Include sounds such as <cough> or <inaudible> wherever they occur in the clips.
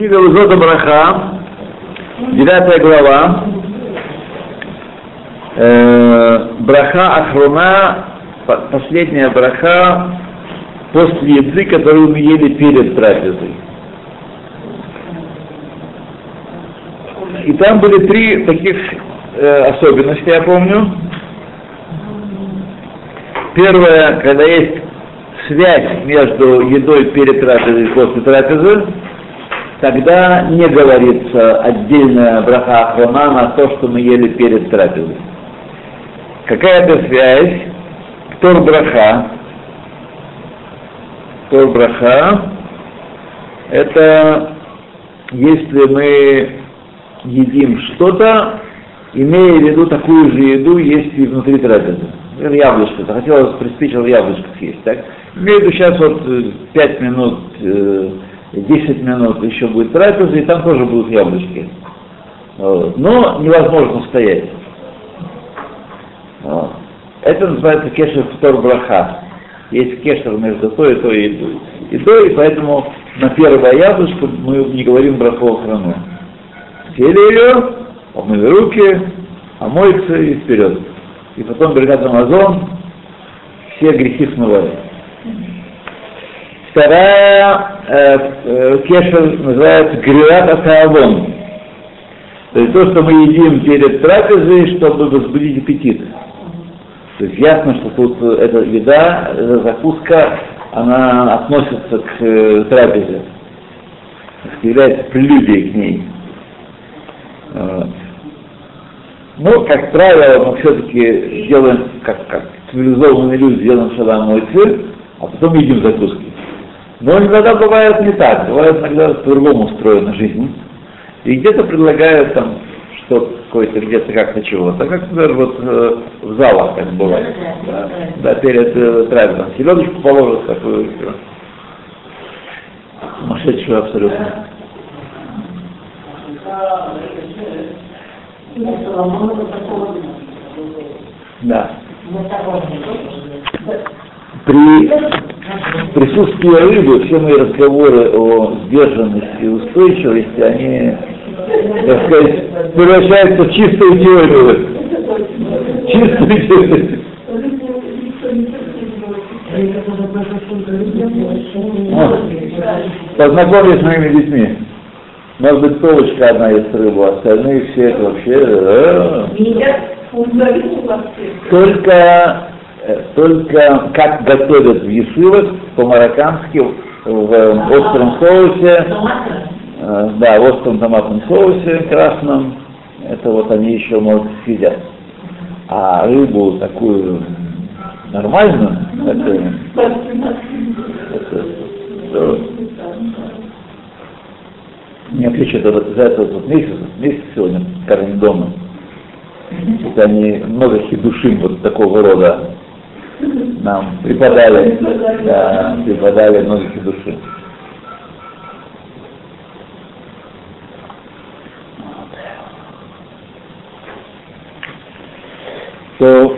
Книга Узота Браха, 9 глава, э, Браха Ахруна, по- последняя браха после еды, которую мы ели перед трапезой. И там были три таких э, особенности, я помню. Первое, когда есть связь между едой перед трапезой и после трапезы, тогда не говорится отдельная браха ахрона на то, что мы ели перед трапезой. Какая-то связь, Тор браха, Тор браха, это если мы едим что-то, имея в виду такую же еду, есть и внутри трапезы. Например, яблочко, захотелось, приспичило яблочко съесть, так? Имею в виду сейчас вот 5 минут, э, 10 минут еще будет трапеза, и там тоже будут яблочки. Вот. Но невозможно стоять. Вот. Это называется кешер втор браха. Есть кешер между той и той едой. Едой, и поэтому на первое яблочко мы не говорим браху охрану. Съели ее, помыли руки, омоются и вперед. И потом бригада Амазон, все грехи смывают. Вторая э, э, кешер называется грилат атаавон. То есть то, что мы едим перед трапезой, чтобы возбудить аппетит. То есть ясно, что тут эта еда, эта закуска, она относится к э, трапезе, является прелюдией к ней. Вот. Ну, как правило, мы все-таки делаем, как, как цивилизованные люди, делаем сначала мойцы, а потом едим закуски. Но иногда бывает не так, бывает иногда по-другому устроена жизнь. И где-то предлагают там что какое-то, где-то как-то чего-то. Как, например, вот э, в залах как бывает. Да, да перед э, трапезом. Селедочку положат такую. Сумасшедшую абсолютно. Да. При присутствии рыбы все мои разговоры о сдержанности и устойчивости, они, так сказать, превращаются в чистую теорию. Чистую теорию. Познакомьтесь с моими детьми. Может быть, Толочка одна ест рыбу, а остальные все это вообще... э, Только, э, только как готовят в Ешивах по-мароккански в э, остром соусе, э, да, в остром томатном соусе красном, это вот они еще, может, съедят. А рыбу такую нормальную, такую, это, э, не отличие от за это вот месяц, месяц сегодня кормим дома. Это они много хидушим вот такого рода нам преподали, да, преподали много хидушим. То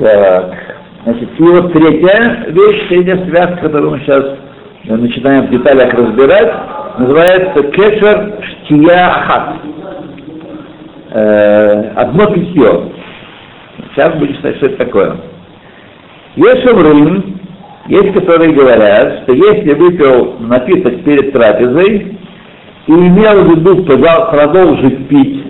так, значит, и вот третья вещь, третья связка, которую мы сейчас э, начинаем в деталях разбирать, называется кешер штия ахат. Э, одно питье. Сейчас будем читать, что это такое. Есть шаврим, есть, которые говорят, что если выпил напиток перед трапезой и имел в виду продол- продолжить пить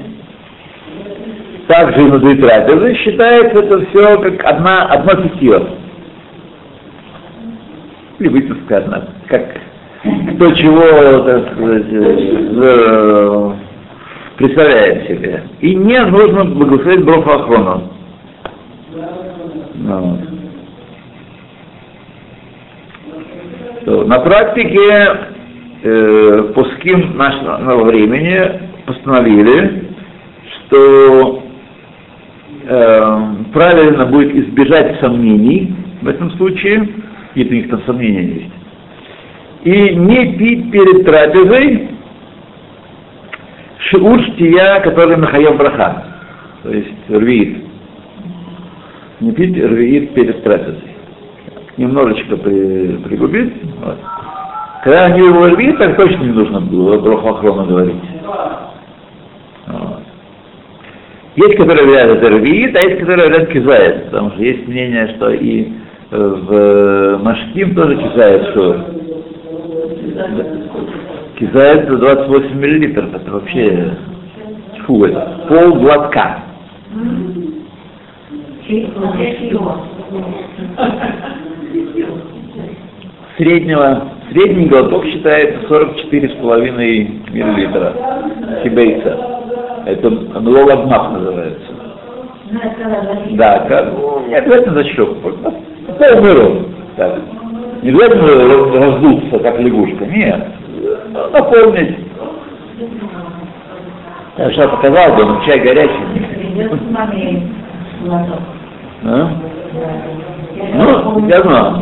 также и внутри трапезы, считается это все как одна, одно питье. Или выпивка одна, как кто чего, так сказать, представляет себе. И не нужно благословить Брохахрону. Вот. То На практике э, пуским нашего времени постановили, что э, правильно будет избежать сомнений в этом случае, какие-то у них там сомнения есть, и не пить перед трапезой шиур штия, который нахаев браха, то есть рвиит. Не пить рвиит перед трапезой. немножечко при, пригубить. Вот. Когда они его рвит, так точно не нужно было брохохрона говорить. Вот. Есть, которые говорят, это рвит, а есть, которые говорят, кизает. Потому что есть мнение, что и в Машким тоже кизает, что кизает 28 миллилитров. Это вообще фу, это пол глотка. Среднего, средний глоток считается 44,5 миллилитра сибейца. Это лолагмах называется. Да, как, ну, не обязательно за щеку, полный рот. Не обязательно раздуться, как лягушка, нет. Наполнить. Я что показал бы, но чай горячий. А? Ну, я знаю.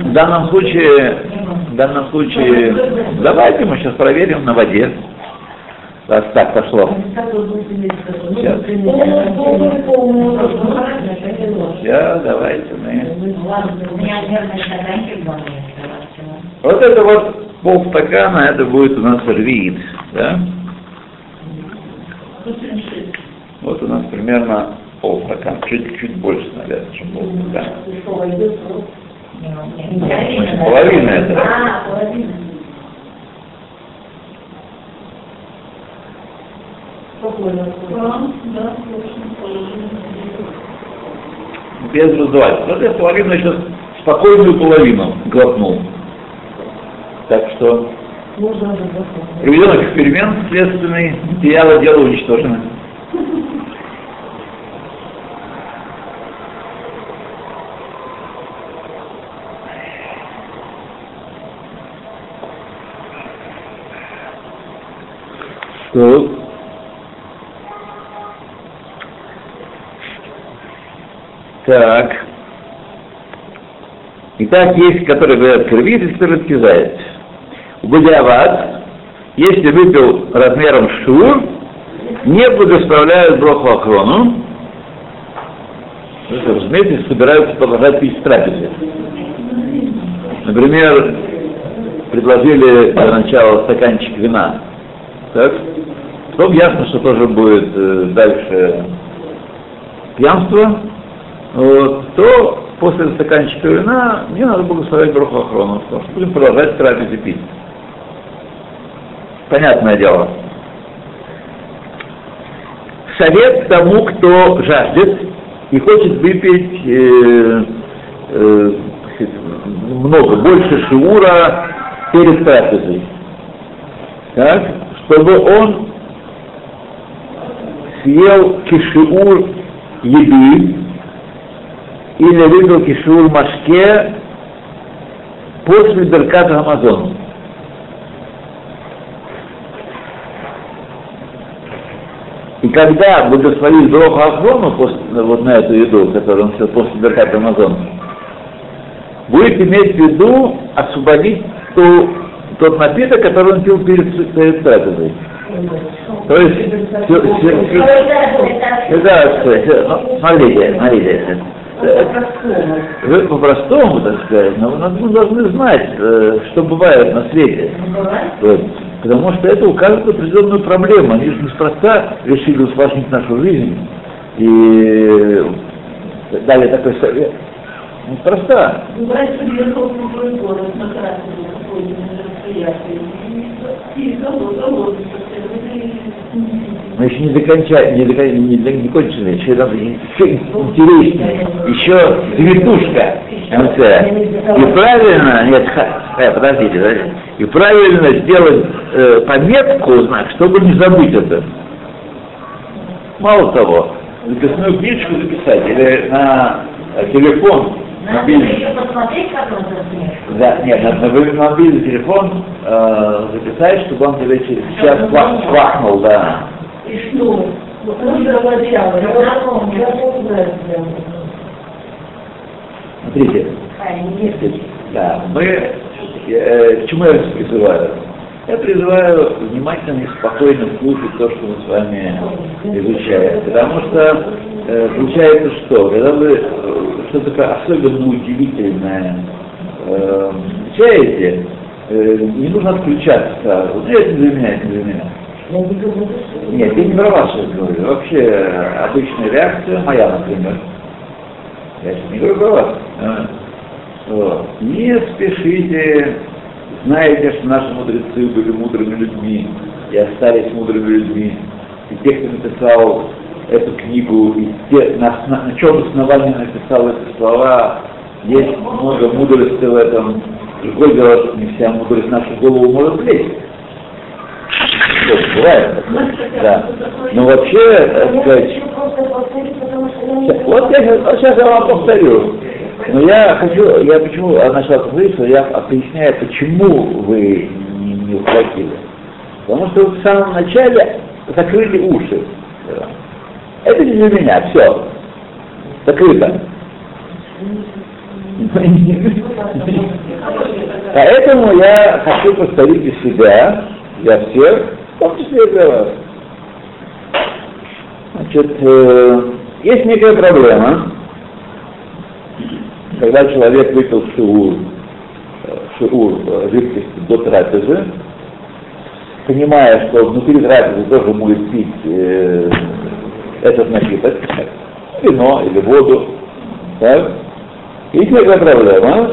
В данном случае, в данном случае, давайте мы сейчас проверим на воде. Раз так пошло. Сейчас. Сейчас, давайте мы. Вот это вот полстакана, это будет у нас рвит, да? Вот у нас примерно полстакана, чуть-чуть больше, наверное, чем полстакана. Значит, половина это. А, половина. Без раздувательства. Вот я половину сейчас спокойную половину глотнул. Так что проведен эксперимент следственный, материалы дела уничтожены. Так. Так. Итак, есть, которые говорят кровит, и которые скизает. У Бадиават, если выпил размером шур, не благословляют броху охрону, разумеется, собираются продолжать пить в трапезе. Например, предложили для начала стаканчик вина. Так? Потом ясно, что тоже будет э, дальше пьянство. Вот, то после стаканчика вина мне надо благословить Браху Охрону, потому что будем продолжать в трапезе пить. Понятное дело. Совет тому, кто жаждет и хочет выпить э, э, много, больше шиура перед трапезой. Так, чтобы он съел кишиур еды или выпил кишиур машке после Берката Амазон. И когда благословит Броху Ахрону после, вот на эту еду, которую он съел после Берката Амазон, будет иметь в виду освободить ту, тот напиток, который он пил перед, перед трапезой. То есть, все, все, все, да, ну, смотрите, смотрите, вы по-простому, так сказать, но мы должны знать, э, что бывает на свете. Вот. Потому что это указывает определенную проблему. Они же неспроста решили усложнить нашу жизнь и дали такой совет. Неспроста. На голодный, мы еще не докончали, не, докон, не, не, кончили, еще надо еще интереснее, еще цветушка. И правильно, нет, э, подождите, подождите, и правильно сделать э, пометку, знак, чтобы не забыть это. Мало того, записную книжку записать или на э, телефон, мобильный. посмотреть, как он. Да, нет, на, на мобильный телефон э, записать, чтобы он тебе через час ква- квакнул, да. И что? Вот он заводял, я потом, я помню, Смотрите, да, мы, э, к чему я призываю? Я призываю внимательно и спокойно слушать то, что мы с вами изучаем. Потому что э, получается что? Когда вы э, что-то такое особенно удивительное э, изучаете, э, не нужно отключаться сразу. Это не для меня, это не для меня. Нет, я не про вас сейчас говорю. Вообще обычная реакция, моя, например. Я сейчас не говорю про вас. А, вот. Не спешите, знаете, что наши мудрецы были мудрыми людьми и остались мудрыми людьми. И те, кто написал эту книгу, и те, на, на, на чем основании написал эти слова, есть много мудрости в этом. Другое дело, что не вся мудрость в нашу голову может влезть. Что, бывает? Да. Но вообще, так сказать, вот я, сейчас я вам повторю. Но я хочу, я почему начал говорить, что я объясняю, почему вы не, не ухватили. Потому что вы в самом начале закрыли уши. Это не для меня, все. Закрыто. Поэтому я хочу повторить для себя, для всех, и для вас. Значит, э, есть некая проблема, когда человек выпил шиур, э, шиур э, жидкости до трапезы, понимая, что внутри трапезы тоже будет пить э, этот напиток, вино или воду, так? Есть некая проблема,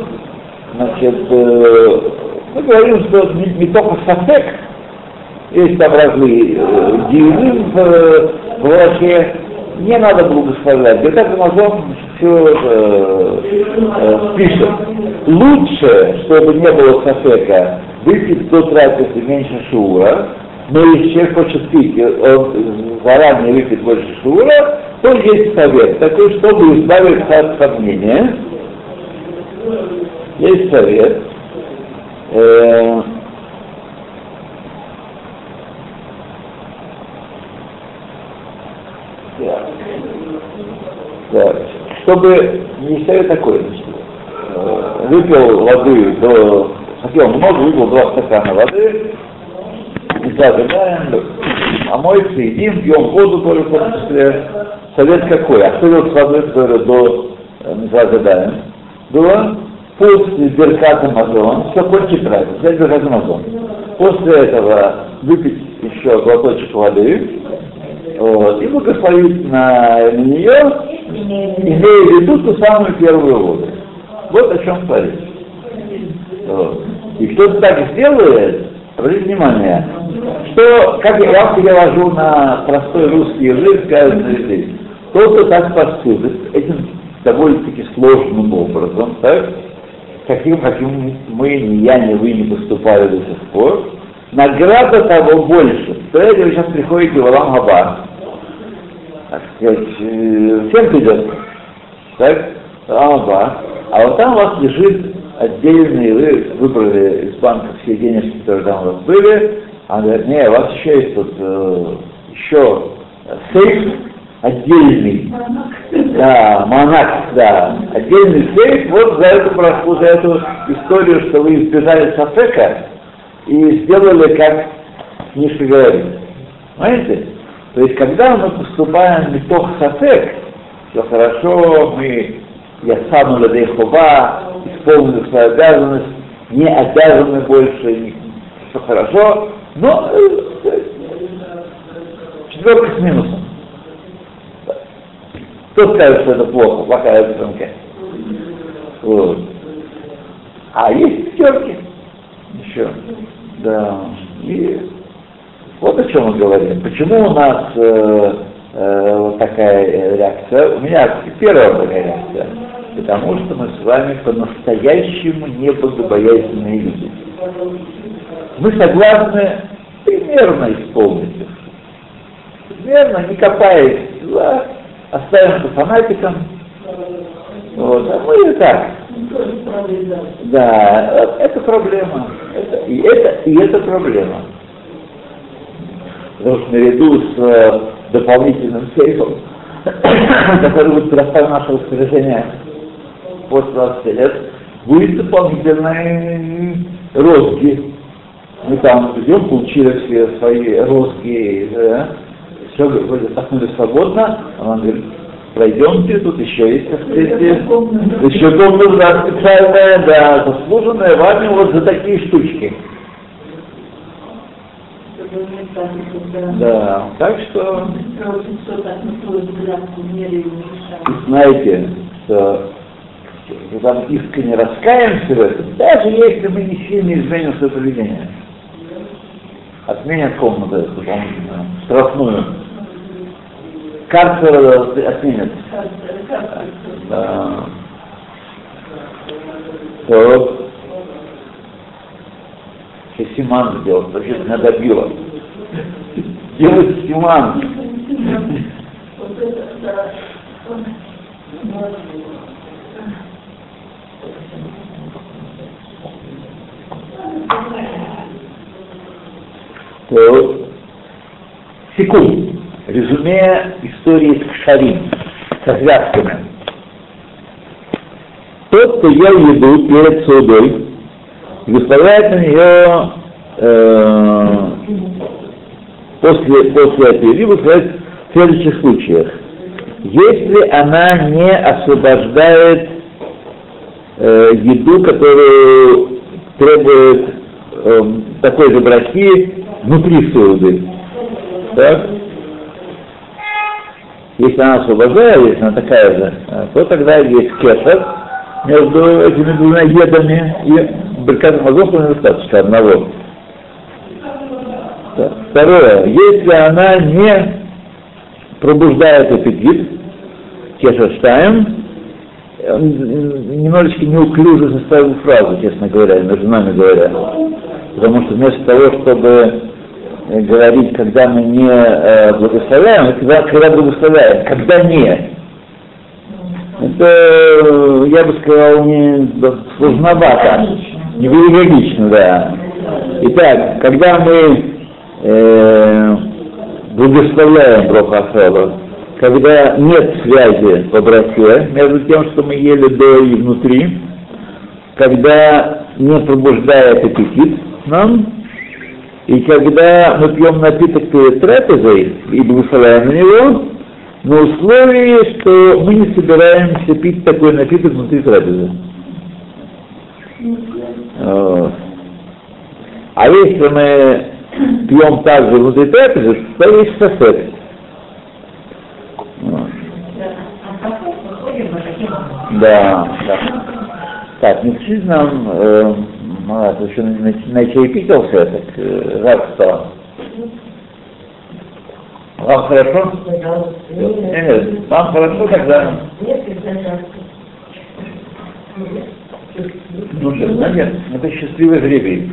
значит, э, мы говорим, что не, не сафек, есть там разные э, дивы в, э, в враче, не надо благословлять. Где так Амазон все э, э, пишет. Лучше, чтобы не было сафека, выпить до трапезы меньше шура, но если человек хочет пить, он заранее выпить больше шура, то есть совет такой, чтобы избавиться от сомнения. Есть совет. Э, Да. Чтобы не совет такой, значит, э, выпил воды до, хотел много, выпил два стакана воды, зажигаем, а моется, едим, пьем воду тоже в том числе. Совет какой? А водой, которую до не зажигаем? Было после Беркат Амазон, все кончит разница, взять Беркат. После этого выпить еще глоточек воды, вот, и благословить на, на нее, имея в виду ту самую первую воду. Вот о чем говорит. Вот. И кто-то так сделает, обратите внимание, что, как я вам перевожу на простой русский язык, сказано здесь, кто-то так поступит этим довольно-таки сложным образом, так, каким, каким мы, ни я, ни вы не поступали до сих пор, награда того больше. Представляете, вы сейчас приходите в Алам Хаба, так сказать, э, всем придется, так, Алам Хаба, а вот там у вас лежит отдельный, вы выбрали из банка все денежки, которые там у вас были, а говорит, не, у вас еще есть тут э, еще сейф отдельный, да, монах, да, отдельный сейф вот за эту прошу, за эту историю, что вы избежали сафека и сделали, как книжка говорит. Понимаете? То есть, когда мы поступаем не то сафек, все хорошо, мы я сам Ладейхова, исполнили свою обязанность, не обязаны больше, все хорошо, но э, четверка с минусом. Кто скажет, что это плохо, плохая оценка? Вот. А есть пятерки еще. Да. И вот о чем мы говорим. Почему у нас э, э, вот такая реакция? У меня первая такая реакция. Потому что мы с вами по-настоящему не богобоязненные люди. Мы согласны примерно исполнить их. Примерно, не копаясь, да, оставим по фанатикам. Вот, а мы и так. Да, это проблема. Это, и, это, и это проблема. Что наряду с э, дополнительным сейфом, <coughs> который будет предоставлен наше распоряжение после 20 лет, будет дополнительные розги. Мы там идем, получили все свои розги, да, все вроде отдохнули свободно, а он говорит, пройдемте, тут еще есть, так сказать, еще комната да, специальная, да, заслуженная вами вот за такие штучки. Да, так что знаете, что когда мы искренне раскаемся в этом, даже если мы не сильно изменим свое поведение, отменят комнату дополнительную, штрафную, карцер отменят. Да. То еще симан сделал, вообще надо било. Делать симан. Секунд. Резюме истории с Кшарим, со связками. Тот, кто ел еду перед судой, выставляет на нее э, после, после еды, выставляет в следующих случаях. Если она не освобождает э, еду, которую требует э, такой же брахи внутри суды, так? Если она освобождает, если она такая же, то тогда есть кесар между этими двумя едами и Беркат Мазоха недостаточно одного. Второе, если она не пробуждает аппетит, кешаштаем, немножечко неуклюже составил фразу, честно говоря, между нами говоря. Потому что вместо того, чтобы говорить, когда мы не э, благословляем, а когда, когда благословляем, когда не. Это, я бы сказал, не сложновато, не логично, да. Итак, когда мы э, благословляем Брохахелу, когда нет связи по браке между тем, что мы ели до и внутри, когда не пробуждает аппетит нам, и когда мы пьем напиток перед трапезой и благословляем на него, на условии, что мы не собираемся пить такой напиток внутри трапезы. А если мы пьем также внутри трапезы, то есть сосед. Да, да. Так, не чуть нам э, Марат, еще на, на, на чай пикался, так э, рад стал. Вам хорошо? Нет, вам хорошо тогда? Ну, да, нет, это счастливый жребий.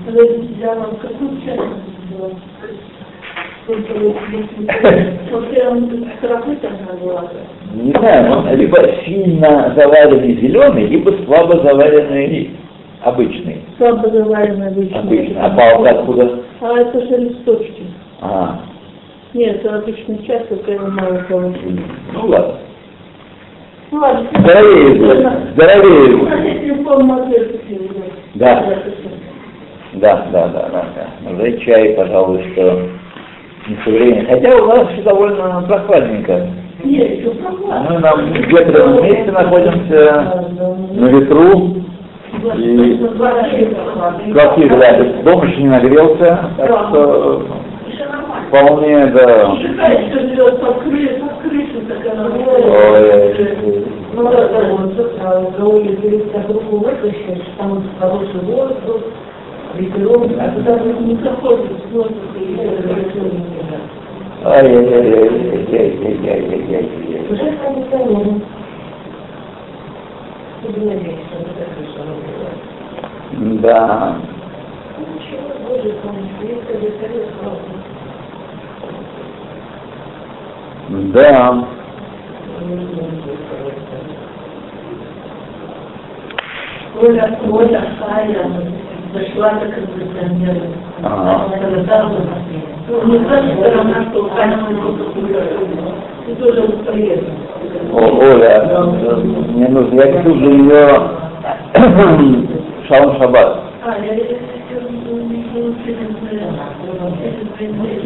Не знаю, он либо сильно заваренный зеленый, либо слабо заваренный обычный. Слабо заваренный обычный. Обычный. А палка откуда? А это же листочки. А, Нет, это обычный час, только его мало положили. ну ладно. Ну ладно. Здоровее здоровее Да. Да, да, да, да, да. Уже чай, пожалуй, что не со временем. Хотя у нас все довольно прохладненько. Нет, еще прохладно. Мы на ветреном месте находимся, на ветру, и квартира, да, дом еще не нагрелся, так что вполне, да. Ой, ну да, да, вот тут голове берется руку вытащить, там хороший воздух, ветерок, а туда не заходит воздух и ветерок. Ай-яй-яй-яй-яй-яй-яй-яй. Уже там заложено. Да. Да. Оля Оля Коля Хайя зашла за кондиционером. Она сказала, ну, не значит, равна, что Хайя Ты тоже приедешь. Оля, мне нужно, я тут же ее Шалом Шаббат.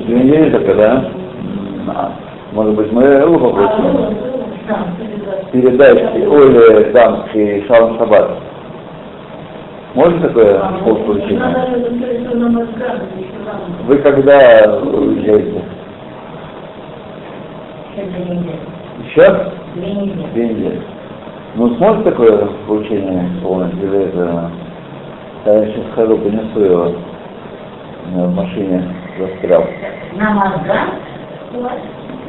Две недели только, да? А, может быть, мы его попросим. Передайте Оле Дамский Шалом Шаббат. Можно такое получение? Вы когда уезжаете? Еще? Две недели. Ну, сможет такое получение исполнить? Или это... Я сейчас схожу, принесу его в машине застрял. На мозгах?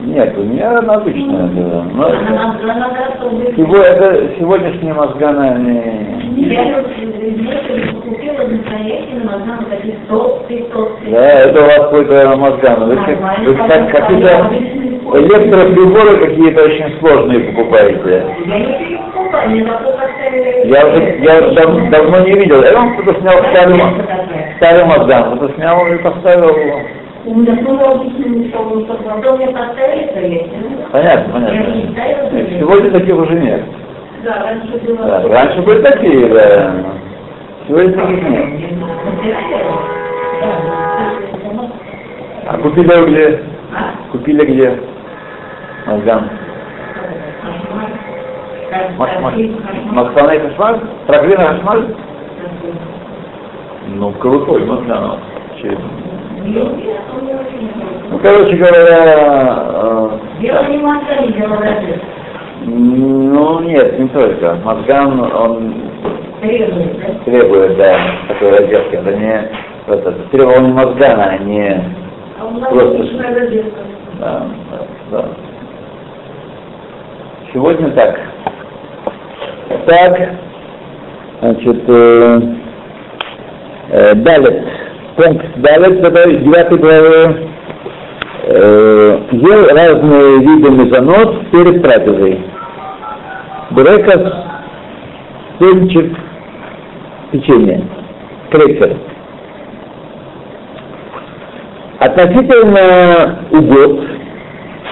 Нет, у меня она обычная была. Но На мозгах Сего- это сегодняшняя мозгана не... Да, это у вас какой-то мозган. Вы, вы как, какие-то электроприборы какие-то очень сложные покупаете. Я уже я дав- давно не видел. Я вам кто-то снял старый, старый мозган, кто-то снял и поставил его. Понятно, понятно. Сегодня таких уже нет. Да, раньше было. Да, раньше были такие, да. Сегодня таких нет. А купили где? Купили где? Мозган. Максана и Хашмаль? Траклина Хашмаль? Ну, крутой Мозган. Ну, короче говоря, э, Дело не мозгами, дело разрыв. ну нет, не только. Мозган, он Требует, да? требует, да, такой разделки. Это не это, требование Мозгана, а не А у нас Просто-. Да, да, да. Сегодня так. Так, значит, э, э, Далит, пункт Далит, это девятый главы, э, ел разные виды мезонот перед трапезой. Бурекос, сельчик, печенье, крекер. Относительно угод,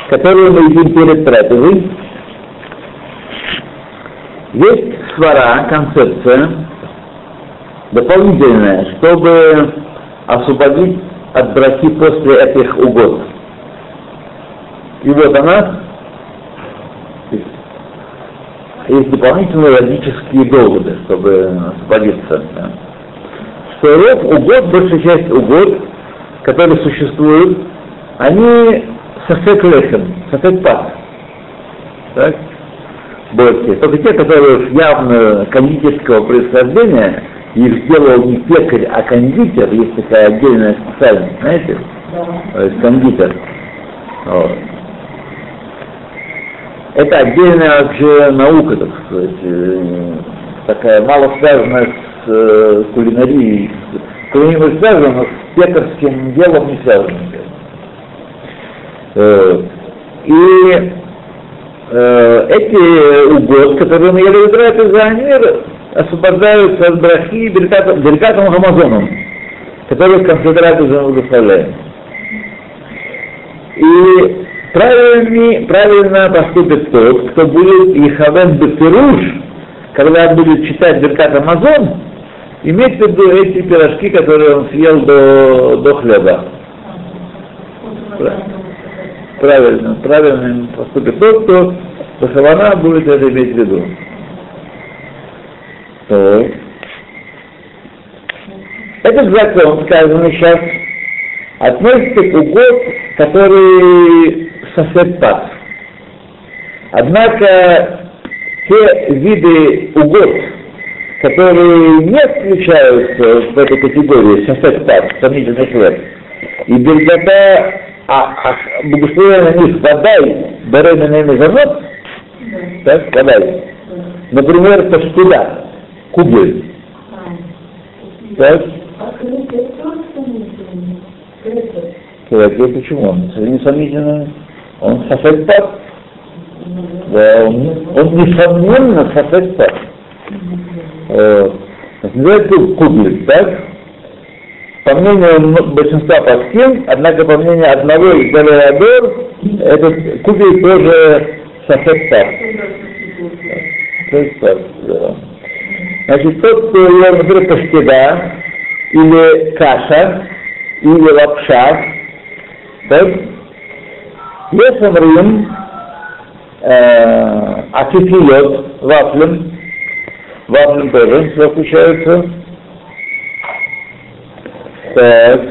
которые мы едим перед трапезой, есть свара, концепция дополнительная, чтобы освободить от браки после этих угод. И вот она, есть дополнительные логические доводы, чтобы освободиться. да. Что род угод, большая часть угод, которые существуют, они сафек лехем, сафек пас. Так? Больше. Только те, которые явно кондитерского происхождения, их сделал не пекарь, а кондитер, есть такая отдельная специальность, знаете? То есть кондитер. Вот. Это отдельная вообще наука, так сказать, э, такая мало связанная с э, кулинарией. С кулинарией связана, но с пекарским делом не связана. Э, И эти угод, которые мы ели в трапезе, они освобождаются от брахи беркатом, беркатом Амазоном, который в конце трапезы мы благословляем. И правильный, правильно поступит тот, кто будет Ихавен Бефируш, когда будет читать Беркат Амазон, иметь в виду эти пирожки, которые он съел до, до хлеба. Правильно, правильно поступит тот, кто Бахавана будет это иметь в виду. То. Этот закон, сказанный сейчас, относится к угод, который сосед пас. Однако те виды угод, которые не включаются в эту категорию сосед пас, сомнительный хлеб, и бергота, а, а благословение на них водай, беременный мезонот, так, водай, например, паштуда, кугель, так, Человек, почему? Он несомненно, он сосед Да, он, он несомненно сосед Вот. Это Называется кубик, так? По мнению большинства паскин, однако по мнению одного из Галеадор, этот кубик тоже да. Значит, тот, кто ел, например, паштеда, или каша, или лапша, так, есть омрим, э, акифилет, вафлем, вафлем тоже заключаются. Так,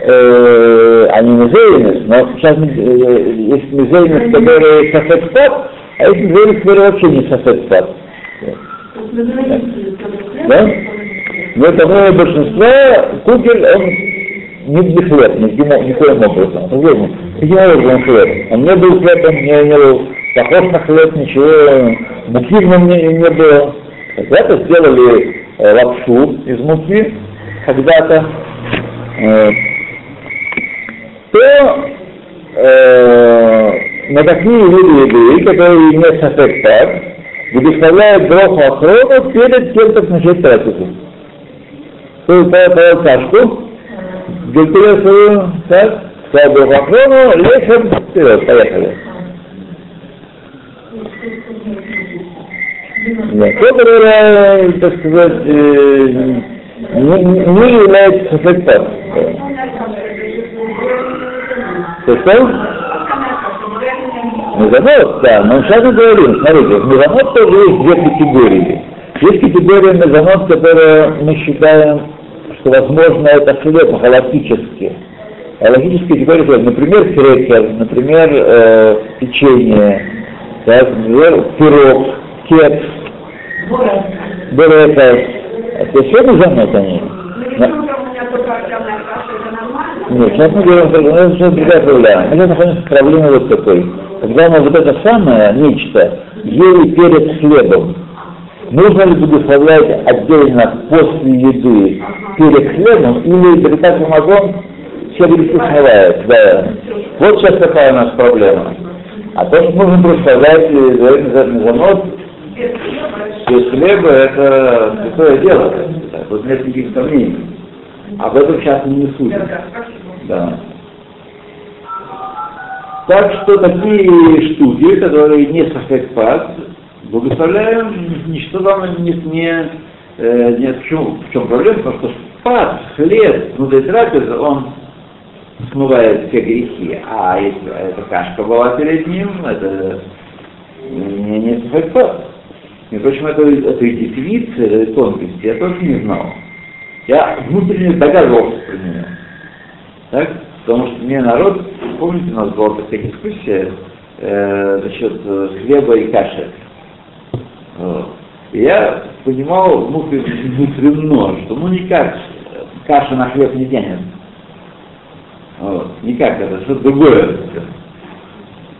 э, они музейность, но сейчас э, есть музейность, которые сафетпад, а есть музейность, которые вообще не сафетпад. Да? Но это большинство кукель, он не для хлеб, никаким, никоим образом. Каким образом он хлеб? Он не был хлебом, не, не был похож на хлеб, ничего, муки в нем не, не было. Когда-то сделали э, лапшу из муки, когда-то, э, то э, на такие виды еды, которые не сафектат, благословляют броху охрону перед тем, как начать трапезу. То есть, по кашку, Свою, так, сказал броху охрону, лечим вперед, поехали. То, которое, так сказать, э, не, не является сафектат. Что? Мезонот, да, но сейчас мы говорим, смотрите, в мезонот тоже есть две категории. Есть категория мезонот, которая мы считаем, что возможно это хлеб галактически. Галактические категории, например, крекер, например, э, печенье, так, например, пирог, кекс, бурекос. Это все мезонот они. Нет, сейчас мы говорим, это сейчас другая проблема. Мы сейчас находимся в проблеме вот такой. Когда мы вот это самое нечто ели перед хлебом, нужно ли благословлять отдельно после еды перед хлебом или перед Амазон грехи смывает? Да. Вот сейчас такая у нас проблема. А то, что нужно за занос, без хлеба, это святое дело. Тут нет никаких сомнений. Об этом сейчас не судим. Да. Так что такие штуки, которые не сафетпад, благословляем, ничто вам не, не, э, не в, чем, в чем проблема, потому что спад, хлеб, внутри трапезы, он смывает все грехи, а если эта кашка была перед ним, это не, не сафетпад. Между прочим, это, это дефиниция, это тонкости, я тоже не знал. Я внутренне догадывался про нее. Так? Потому что мне народ, помните, у нас была такая дискуссия э, насчет э, хлеба и каши. Вот. И я понимал внутренно, что ну никак каша на хлеб не тянет. Вот. Никак, это что-то другое.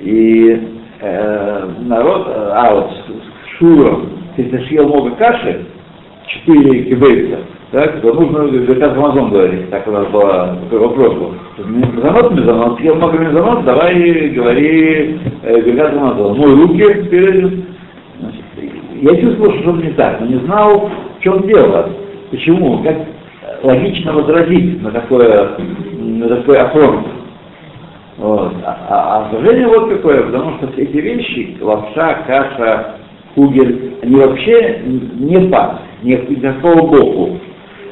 И э, народ, а вот с Шуром, если съел много каши, четыре кибейца, так, то нужно заказ Амазон говорить, так у нас была, такой вопрос был. Мезонот, мезонот, съел много мезонот, давай говори э, заказ Амазон. Мой руки перед Значит, я чувствовал, что что-то не так, но не знал, в чем дело, почему, как логично возразить на такое, на такой афронт. Вот. А, а, а сожаление вот какое, потому что все эти вещи, лапша, каша, кугель, они вообще не пас, не никакого богу.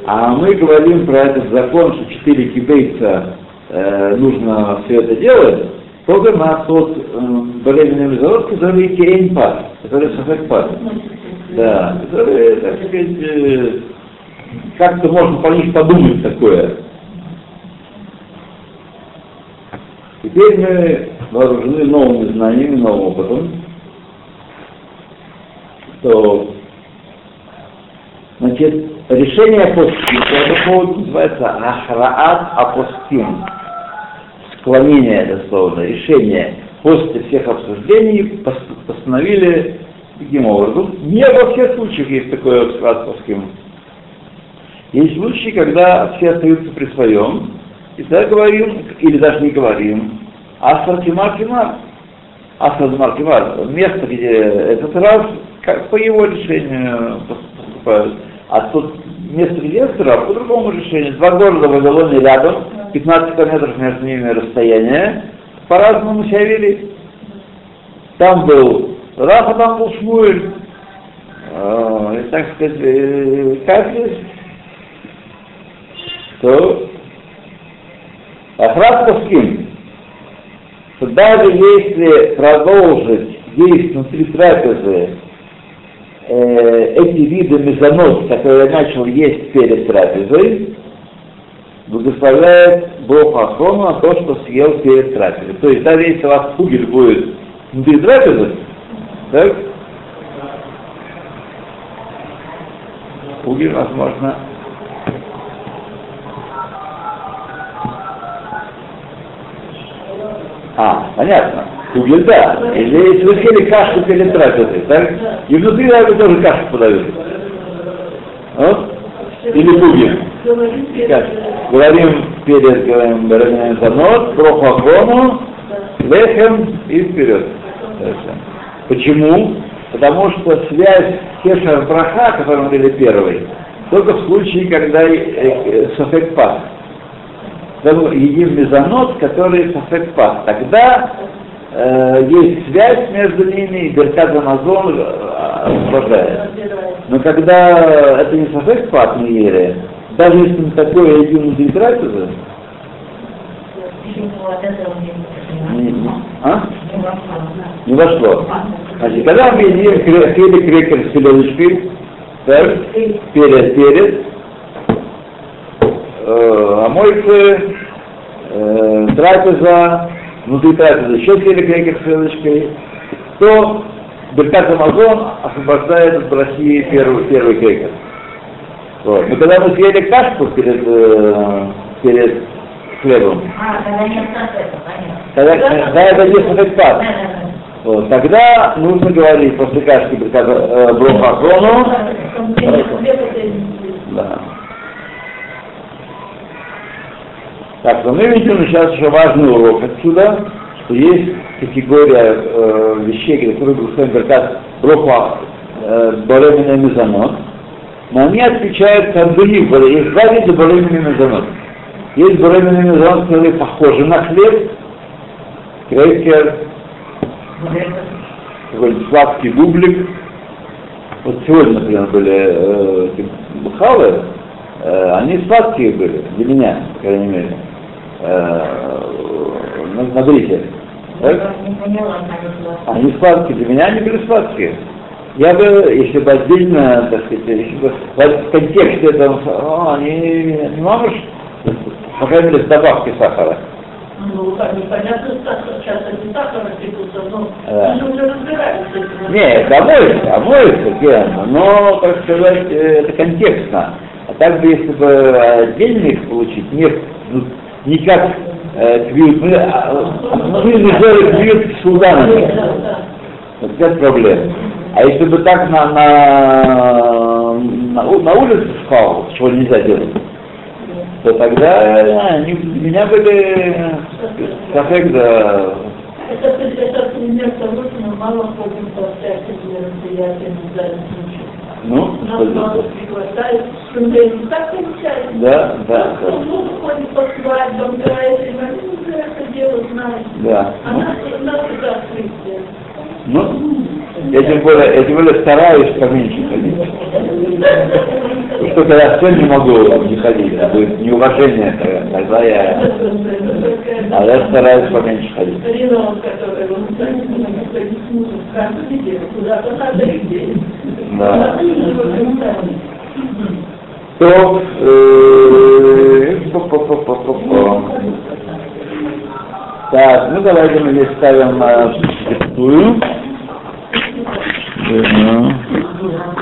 А мы говорим про этот закон, что четыре кибейца э, нужно все это делать, только на тот э, болезненный завод, который керень-пад, который сафек-пад. Да, который, так сказать, э, как-то можно по них подумать такое. Теперь мы вооружены новыми знаниями, новым опытом, что Значит, решение апостим, по этому поводу называется Ахраат апостим. Склонение дословно, решение после всех обсуждений постановили таким образом. Не во всех случаях есть такое апостим. Есть случаи, когда все остаются при своем, и тогда говорим, или даже не говорим, Асфар Кимар Кимар. Асфар Кимар. Место, где этот раз, как по его решению поступают. А тут место инвестора по другому решению. Два города Вавилоне рядом, 15 километров между ними расстояние, по-разному себя вели. Там был Рафа, там был Шмуэль. И, так сказать, каждый что Ахрат Паскин, что даже если продолжить есть внутри трапезы э, эти виды мезонос, которые я начал есть перед трапезой, благословляет Бог Ахрону на то, что съел перед трапезой. То есть даже если у вас пугель будет внутри трапезы, так, пугель, возможно, А, понятно. Уголь, да. Или если вы съели кашу перед трапезой, так? И внутри вы тоже кашу подают. Вот. Или бугель. Говорим перед, говорим, за нос, прохакону, лехем и вперед. Почему? Потому что связь Кешер Браха, который мы говорили первый, только в случае, когда э, э, Софек пас едим мезонот, который сафек пас. Тогда э, есть связь между ними, и Беркат Амазон освобождает. Но когда это не сафек пас, не ели, даже если мы такое едим внутри трапезы, а? не вошло. Значит, когда мы хлеб крекер с так, перец, перец, э, омойцы, э, трапеза, внутри трапезы еще съели крекер с селочкой, то Беркат Амазон освобождает от России первый, первый крекер. Вот. Но когда мы съели кашку перед, э, перед хлебом, А, когда не остается, понятно. когда, когда это не пад, вот, тогда нужно говорить после кашки Беркат э, да. Так, но мы видим сейчас еще важный урок отсюда, что есть категория э, вещей, которые Гусейн Беркат Броха э, Болемина Мезонот, но они отличаются от других, есть два вида Болемина Мезонот. Есть Болемина Мезонот, которые похожи на хлеб, крекер, какой-нибудь сладкий бублик. Вот сегодня, например, были э, бухалы, они сладкие были, для меня, по крайней мере э, на. Так? Они сладкие, для меня они были сладкие. Я бы, если бы отдельно, так сказать, если бы в контексте этого, о, они не можешь, по крайней мере, с добавкой сахара. Ну, так, непонятно, сейчас они сахар растекутся, но Да. мы уже этим. Нет, омоется, Гена, но, так сказать, э, это контекстно. А так бы, если бы отдельно их получить, нет, ну, не как э, квиют, мы, а, мы лежали квиют с. Вот это проблема. А если бы так на, на, на, на улице спал, чего нельзя делать, то тогда э, они меня были как да, Это, пример того, что мы мало ходим по всяким мероприятиям. Ну, что получается. да, да, да, да. А. Ну, я тем более, я тем более стараюсь поменьше ходить. Что когда я не могу не ходить, это будет неуважение, тогда- я, а я стараюсь поменьше ходить. Ренон, который он станет, мы ходить нужно каждую неделю, куда-то надо идти. Да. Да. То, э, по-по-по-по-по-по. Так, ну давайте мы здесь ставим э, шестую. Ага. Très bien.